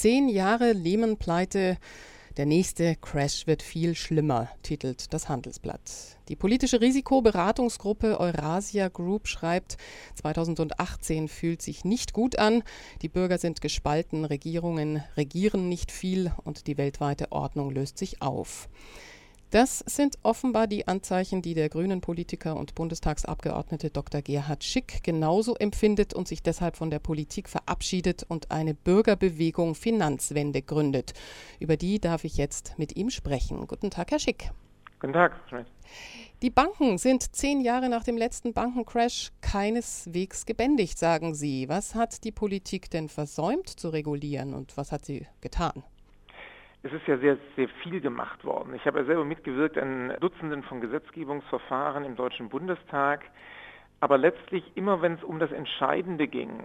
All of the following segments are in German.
Zehn Jahre Lehman-Pleite. Der nächste Crash wird viel schlimmer, titelt das Handelsblatt. Die politische Risikoberatungsgruppe Eurasia Group schreibt, 2018 fühlt sich nicht gut an. Die Bürger sind gespalten, Regierungen regieren nicht viel und die weltweite Ordnung löst sich auf. Das sind offenbar die Anzeichen, die der grünen Politiker und Bundestagsabgeordnete Dr. Gerhard Schick genauso empfindet und sich deshalb von der Politik verabschiedet und eine Bürgerbewegung Finanzwende gründet. Über die darf ich jetzt mit ihm sprechen. Guten Tag, Herr Schick. Guten Tag. Die Banken sind zehn Jahre nach dem letzten Bankencrash keineswegs gebändigt, sagen Sie. Was hat die Politik denn versäumt zu regulieren und was hat sie getan? Es ist ja sehr, sehr viel gemacht worden. Ich habe ja selber mitgewirkt an Dutzenden von Gesetzgebungsverfahren im Deutschen Bundestag. Aber letztlich immer, wenn es um das Entscheidende ging,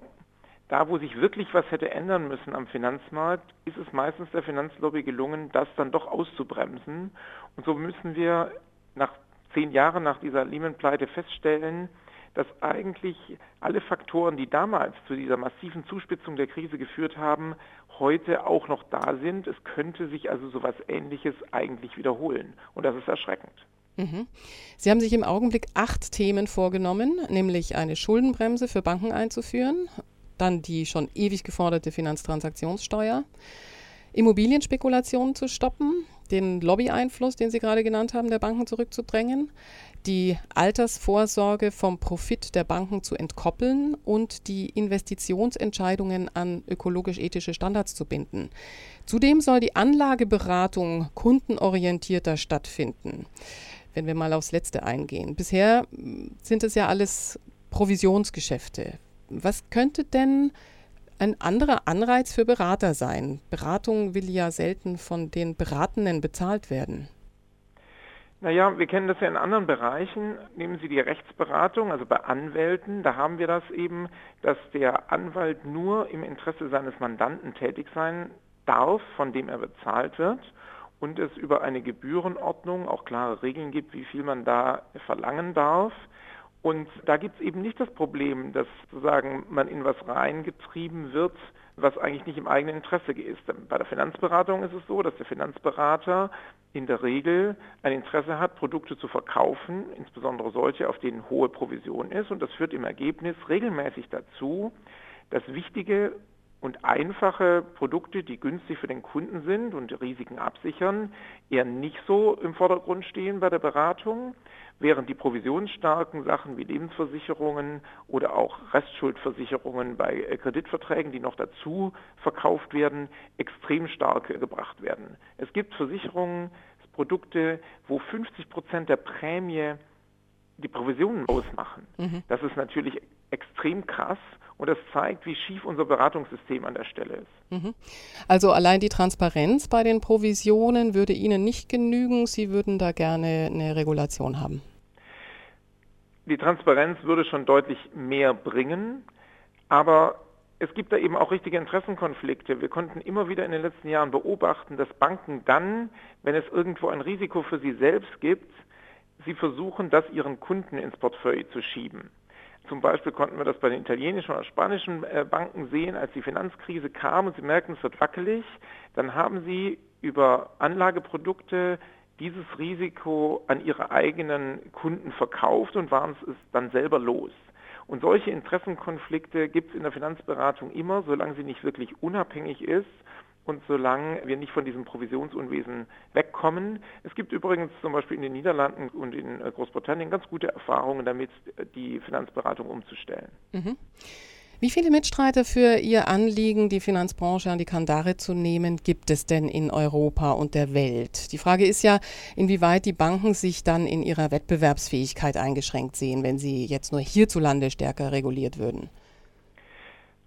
da wo sich wirklich was hätte ändern müssen am Finanzmarkt, ist es meistens der Finanzlobby gelungen, das dann doch auszubremsen. Und so müssen wir nach zehn Jahren nach dieser Lehman-Pleite feststellen, dass eigentlich alle Faktoren, die damals zu dieser massiven Zuspitzung der Krise geführt haben, heute auch noch da sind. Es könnte sich also so etwas Ähnliches eigentlich wiederholen. Und das ist erschreckend. Mhm. Sie haben sich im Augenblick acht Themen vorgenommen, nämlich eine Schuldenbremse für Banken einzuführen, dann die schon ewig geforderte Finanztransaktionssteuer, Immobilienspekulationen zu stoppen, den Lobbyeinfluss, den Sie gerade genannt haben, der Banken zurückzudrängen, die Altersvorsorge vom Profit der Banken zu entkoppeln und die Investitionsentscheidungen an ökologisch-ethische Standards zu binden. Zudem soll die Anlageberatung kundenorientierter stattfinden. Wenn wir mal aufs Letzte eingehen. Bisher sind es ja alles Provisionsgeschäfte. Was könnte denn ein anderer Anreiz für Berater sein? Beratung will ja selten von den Beratenden bezahlt werden. Naja, wir kennen das ja in anderen Bereichen. Nehmen Sie die Rechtsberatung, also bei Anwälten, da haben wir das eben, dass der Anwalt nur im Interesse seines Mandanten tätig sein darf, von dem er bezahlt wird und es über eine Gebührenordnung auch klare Regeln gibt, wie viel man da verlangen darf. Und da gibt es eben nicht das Problem, dass sozusagen man in was reingetrieben wird, was eigentlich nicht im eigenen Interesse ist. Bei der Finanzberatung ist es so, dass der Finanzberater in der Regel ein Interesse hat, Produkte zu verkaufen, insbesondere solche, auf denen hohe Provision ist. Und das führt im Ergebnis regelmäßig dazu, dass wichtige und einfache Produkte, die günstig für den Kunden sind und Risiken absichern, eher nicht so im Vordergrund stehen bei der Beratung, während die provisionsstarken Sachen wie Lebensversicherungen oder auch Restschuldversicherungen bei äh, Kreditverträgen, die noch dazu verkauft werden, extrem stark gebracht werden. Es gibt Versicherungen, Produkte, wo 50 Prozent der Prämie die Provisionen ausmachen. Mhm. Das ist natürlich extrem krass und das zeigt, wie schief unser Beratungssystem an der Stelle ist. Mhm. Also allein die Transparenz bei den Provisionen würde Ihnen nicht genügen. Sie würden da gerne eine Regulation haben. Die Transparenz würde schon deutlich mehr bringen, aber es gibt da eben auch richtige Interessenkonflikte. Wir konnten immer wieder in den letzten Jahren beobachten, dass Banken dann, wenn es irgendwo ein Risiko für sie selbst gibt, sie versuchen, das ihren Kunden ins Portfolio zu schieben. Zum Beispiel konnten wir das bei den italienischen oder spanischen äh, Banken sehen, als die Finanzkrise kam und sie merkten, es wird wackelig, dann haben sie über Anlageprodukte dieses Risiko an ihre eigenen Kunden verkauft und waren es dann selber los. Und solche Interessenkonflikte gibt es in der Finanzberatung immer, solange sie nicht wirklich unabhängig ist und solange wir nicht von diesem Provisionsunwesen wegkommen. Es gibt übrigens zum Beispiel in den Niederlanden und in äh, Großbritannien ganz gute Erfahrungen damit, die Finanzberatung umzustellen. Mhm. Wie viele Mitstreiter für Ihr Anliegen, die Finanzbranche an die Kandare zu nehmen, gibt es denn in Europa und der Welt? Die Frage ist ja, inwieweit die Banken sich dann in ihrer Wettbewerbsfähigkeit eingeschränkt sehen, wenn sie jetzt nur hierzulande stärker reguliert würden.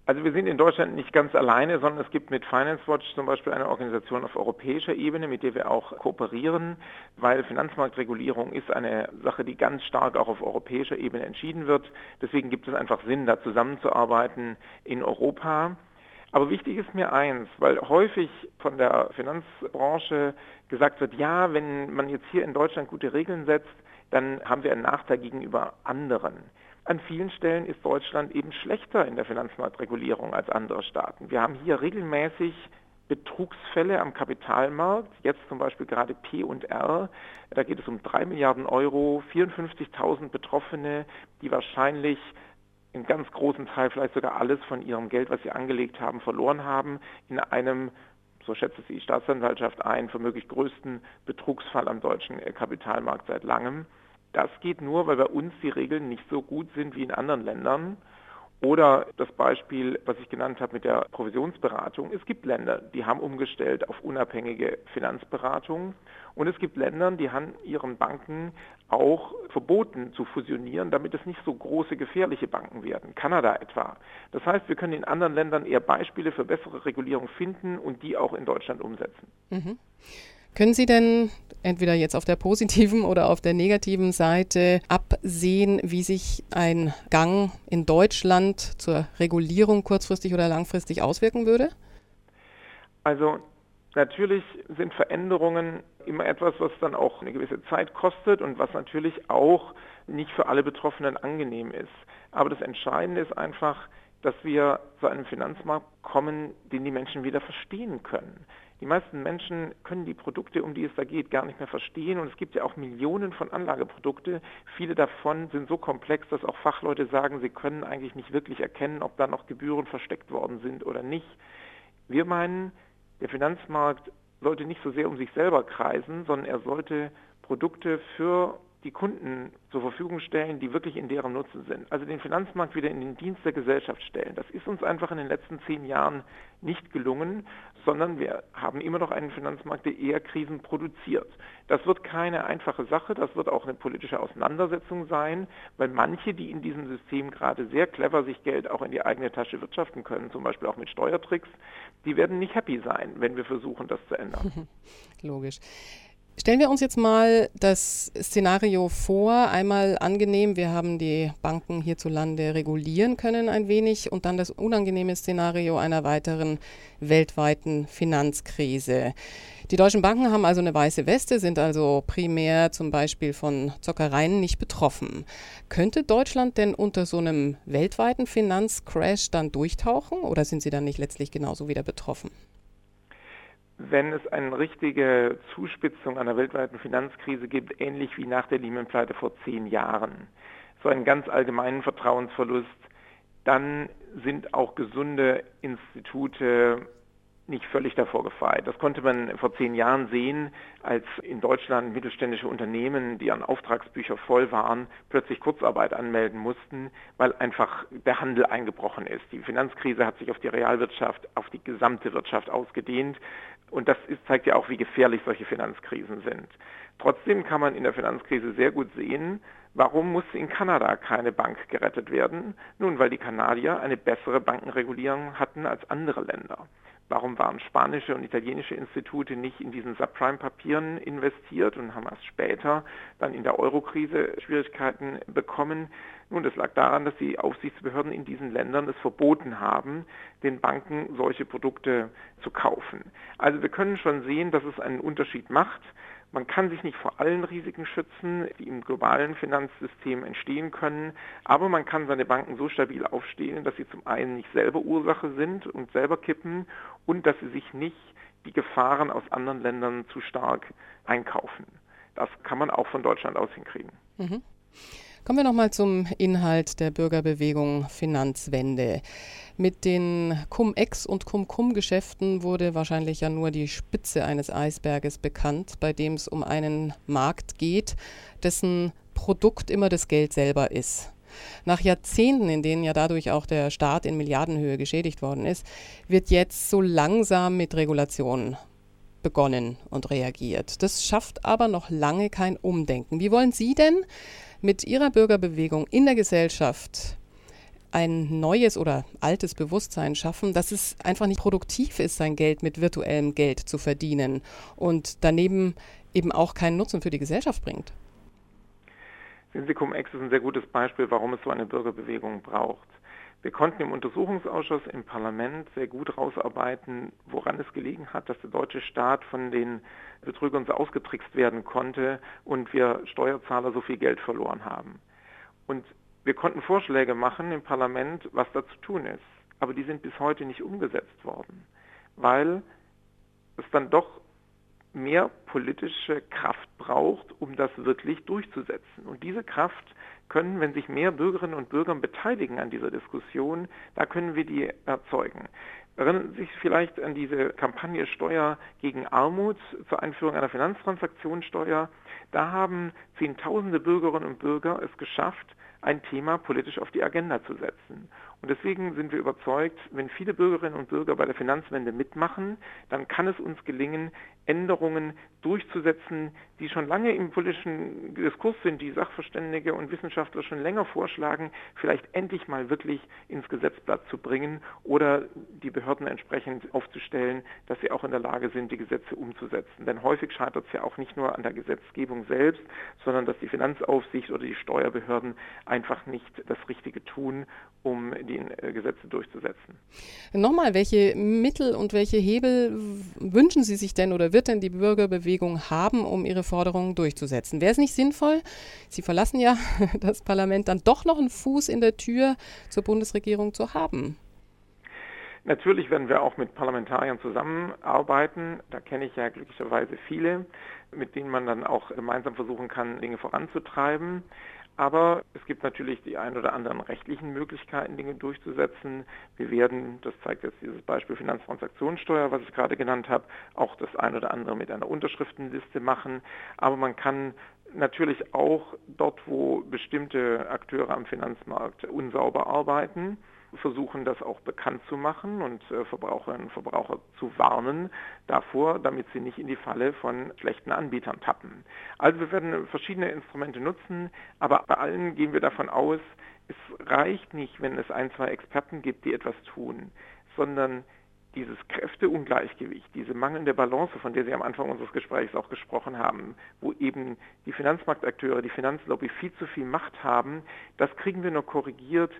Also wir sind in Deutschland nicht ganz alleine, sondern es gibt mit Finance Watch zum Beispiel eine Organisation auf europäischer Ebene, mit der wir auch kooperieren, weil Finanzmarktregulierung ist eine Sache, die ganz stark auch auf europäischer Ebene entschieden wird. Deswegen gibt es einfach Sinn, da zusammenzuarbeiten in Europa. Aber wichtig ist mir eins, weil häufig von der Finanzbranche gesagt wird, ja, wenn man jetzt hier in Deutschland gute Regeln setzt, dann haben wir einen Nachteil gegenüber anderen. An vielen Stellen ist Deutschland eben schlechter in der Finanzmarktregulierung als andere Staaten. Wir haben hier regelmäßig Betrugsfälle am Kapitalmarkt, jetzt zum Beispiel gerade P&R, da geht es um 3 Milliarden Euro, 54.000 Betroffene, die wahrscheinlich einen ganz großen Teil, vielleicht sogar alles von ihrem Geld, was sie angelegt haben, verloren haben, in einem, so schätzt es die Staatsanwaltschaft ein, für möglich größten Betrugsfall am deutschen Kapitalmarkt seit langem. Das geht nur, weil bei uns die Regeln nicht so gut sind wie in anderen Ländern. Oder das Beispiel, was ich genannt habe mit der Provisionsberatung. Es gibt Länder, die haben umgestellt auf unabhängige Finanzberatung. Und es gibt Länder, die haben ihren Banken auch verboten zu fusionieren, damit es nicht so große gefährliche Banken werden. Kanada etwa. Das heißt, wir können in anderen Ländern eher Beispiele für bessere Regulierung finden und die auch in Deutschland umsetzen. Mhm. Können Sie denn entweder jetzt auf der positiven oder auf der negativen Seite absehen, wie sich ein Gang in Deutschland zur Regulierung kurzfristig oder langfristig auswirken würde? Also natürlich sind Veränderungen immer etwas, was dann auch eine gewisse Zeit kostet und was natürlich auch nicht für alle Betroffenen angenehm ist. Aber das Entscheidende ist einfach, dass wir zu einem Finanzmarkt kommen, den die Menschen wieder verstehen können. Die meisten Menschen können die Produkte, um die es da geht, gar nicht mehr verstehen. Und es gibt ja auch Millionen von Anlageprodukte. Viele davon sind so komplex, dass auch Fachleute sagen, sie können eigentlich nicht wirklich erkennen, ob da noch Gebühren versteckt worden sind oder nicht. Wir meinen, der Finanzmarkt sollte nicht so sehr um sich selber kreisen, sondern er sollte Produkte für die Kunden zur Verfügung stellen, die wirklich in deren Nutzen sind. Also den Finanzmarkt wieder in den Dienst der Gesellschaft stellen. Das ist uns einfach in den letzten zehn Jahren nicht gelungen, sondern wir haben immer noch einen Finanzmarkt, der eher Krisen produziert. Das wird keine einfache Sache, das wird auch eine politische Auseinandersetzung sein, weil manche, die in diesem System gerade sehr clever sich Geld auch in die eigene Tasche wirtschaften können, zum Beispiel auch mit Steuertricks, die werden nicht happy sein, wenn wir versuchen, das zu ändern. Logisch. Stellen wir uns jetzt mal das Szenario vor, einmal angenehm, wir haben die Banken hierzulande regulieren können ein wenig und dann das unangenehme Szenario einer weiteren weltweiten Finanzkrise. Die deutschen Banken haben also eine weiße Weste, sind also primär zum Beispiel von Zockereien nicht betroffen. Könnte Deutschland denn unter so einem weltweiten Finanzcrash dann durchtauchen oder sind sie dann nicht letztlich genauso wieder betroffen? Wenn es eine richtige Zuspitzung einer weltweiten Finanzkrise gibt, ähnlich wie nach der Lehman-Pleite vor zehn Jahren, so einen ganz allgemeinen Vertrauensverlust, dann sind auch gesunde Institute nicht völlig davor gefeit. Das konnte man vor zehn Jahren sehen, als in Deutschland mittelständische Unternehmen, die an Auftragsbücher voll waren, plötzlich Kurzarbeit anmelden mussten, weil einfach der Handel eingebrochen ist. Die Finanzkrise hat sich auf die Realwirtschaft, auf die gesamte Wirtschaft ausgedehnt. Und das ist, zeigt ja auch, wie gefährlich solche Finanzkrisen sind. Trotzdem kann man in der Finanzkrise sehr gut sehen, warum musste in Kanada keine Bank gerettet werden? Nun, weil die Kanadier eine bessere Bankenregulierung hatten als andere Länder. Warum waren spanische und italienische Institute nicht in diesen Subprime-Papieren investiert und haben erst später dann in der Eurokrise Schwierigkeiten bekommen? Nun, das lag daran, dass die Aufsichtsbehörden in diesen Ländern es verboten haben, den Banken solche Produkte zu kaufen. Also wir können schon sehen, dass es einen Unterschied macht. Man kann sich nicht vor allen Risiken schützen, die im globalen Finanzsystem entstehen können, aber man kann seine Banken so stabil aufstehen, dass sie zum einen nicht selber Ursache sind und selber kippen und dass sie sich nicht die Gefahren aus anderen Ländern zu stark einkaufen. Das kann man auch von Deutschland aus hinkriegen. Mhm. Kommen wir nochmal zum Inhalt der Bürgerbewegung Finanzwende. Mit den Cum-Ex- und Cum-Cum-Geschäften wurde wahrscheinlich ja nur die Spitze eines Eisberges bekannt, bei dem es um einen Markt geht, dessen Produkt immer das Geld selber ist. Nach Jahrzehnten, in denen ja dadurch auch der Staat in Milliardenhöhe geschädigt worden ist, wird jetzt so langsam mit Regulationen begonnen und reagiert. Das schafft aber noch lange kein Umdenken. Wie wollen Sie denn mit ihrer Bürgerbewegung in der Gesellschaft ein neues oder altes Bewusstsein schaffen, dass es einfach nicht produktiv ist, sein Geld mit virtuellem Geld zu verdienen und daneben eben auch keinen Nutzen für die Gesellschaft bringt. Sinsicum X ist ein sehr gutes Beispiel, warum es so eine Bürgerbewegung braucht. Wir konnten im Untersuchungsausschuss im Parlament sehr gut herausarbeiten, woran es gelegen hat, dass der deutsche Staat von den Betrügern so ausgetrickst werden konnte und wir Steuerzahler so viel Geld verloren haben. Und wir konnten Vorschläge machen im Parlament, was da zu tun ist. Aber die sind bis heute nicht umgesetzt worden, weil es dann doch mehr politische Kraft braucht, um das wirklich durchzusetzen. Und diese Kraft können, wenn sich mehr Bürgerinnen und Bürger beteiligen an dieser Diskussion, da können wir die erzeugen. Erinnern Sie sich vielleicht an diese Kampagne Steuer gegen Armut zur Einführung einer Finanztransaktionssteuer. Da haben Zehntausende Bürgerinnen und Bürger es geschafft, ein Thema politisch auf die Agenda zu setzen. Und deswegen sind wir überzeugt, wenn viele Bürgerinnen und Bürger bei der Finanzwende mitmachen, dann kann es uns gelingen, Änderungen durchzusetzen, die schon lange im politischen Diskurs sind, die Sachverständige und Wissenschaftler schon länger vorschlagen, vielleicht endlich mal wirklich ins Gesetzblatt zu bringen oder die Behörden entsprechend aufzustellen, dass sie auch in der Lage sind, die Gesetze umzusetzen. Denn häufig scheitert es ja auch nicht nur an der Gesetzgebung selbst, sondern dass die Finanzaufsicht oder die Steuerbehörden einfach nicht das Richtige tun, um die äh, Gesetze durchzusetzen. Nochmal, welche Mittel und welche Hebel wünschen Sie sich denn oder wird denn die Bürgerbewegung haben, um ihre Forderungen durchzusetzen? Wäre es nicht sinnvoll, Sie verlassen ja das Parlament, dann doch noch einen Fuß in der Tür zur Bundesregierung zu haben? Natürlich werden wir auch mit Parlamentariern zusammenarbeiten. Da kenne ich ja glücklicherweise viele, mit denen man dann auch gemeinsam versuchen kann, Dinge voranzutreiben. Aber es gibt natürlich die ein oder anderen rechtlichen Möglichkeiten, Dinge durchzusetzen. Wir werden, das zeigt jetzt dieses Beispiel Finanztransaktionssteuer, was ich gerade genannt habe, auch das ein oder andere mit einer Unterschriftenliste machen. Aber man kann natürlich auch dort, wo bestimmte Akteure am Finanzmarkt unsauber arbeiten, versuchen, das auch bekannt zu machen und äh, Verbraucherinnen und Verbraucher zu warnen davor, damit sie nicht in die Falle von schlechten Anbietern tappen. Also wir werden verschiedene Instrumente nutzen, aber bei allen gehen wir davon aus, es reicht nicht, wenn es ein, zwei Experten gibt, die etwas tun, sondern dieses Kräfteungleichgewicht, diese mangelnde Balance, von der Sie am Anfang unseres Gesprächs auch gesprochen haben, wo eben die Finanzmarktakteure, die Finanzlobby viel zu viel Macht haben, das kriegen wir nur korrigiert,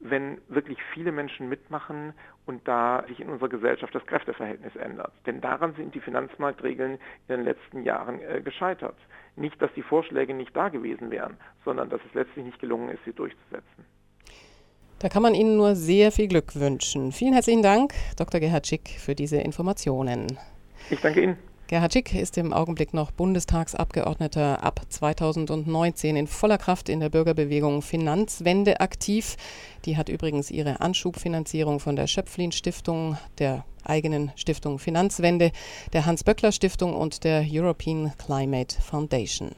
wenn wirklich viele Menschen mitmachen und da sich in unserer Gesellschaft das Kräfteverhältnis ändert. Denn daran sind die Finanzmarktregeln in den letzten Jahren äh, gescheitert. Nicht, dass die Vorschläge nicht da gewesen wären, sondern dass es letztlich nicht gelungen ist, sie durchzusetzen. Da kann man Ihnen nur sehr viel Glück wünschen. Vielen herzlichen Dank, Dr. Gerhard Schick, für diese Informationen. Ich danke Ihnen. Gerhard Schick ist im Augenblick noch Bundestagsabgeordneter ab 2019 in voller Kraft in der Bürgerbewegung Finanzwende aktiv. Die hat übrigens ihre Anschubfinanzierung von der Schöpflin Stiftung, der eigenen Stiftung Finanzwende, der Hans-Böckler Stiftung und der European Climate Foundation.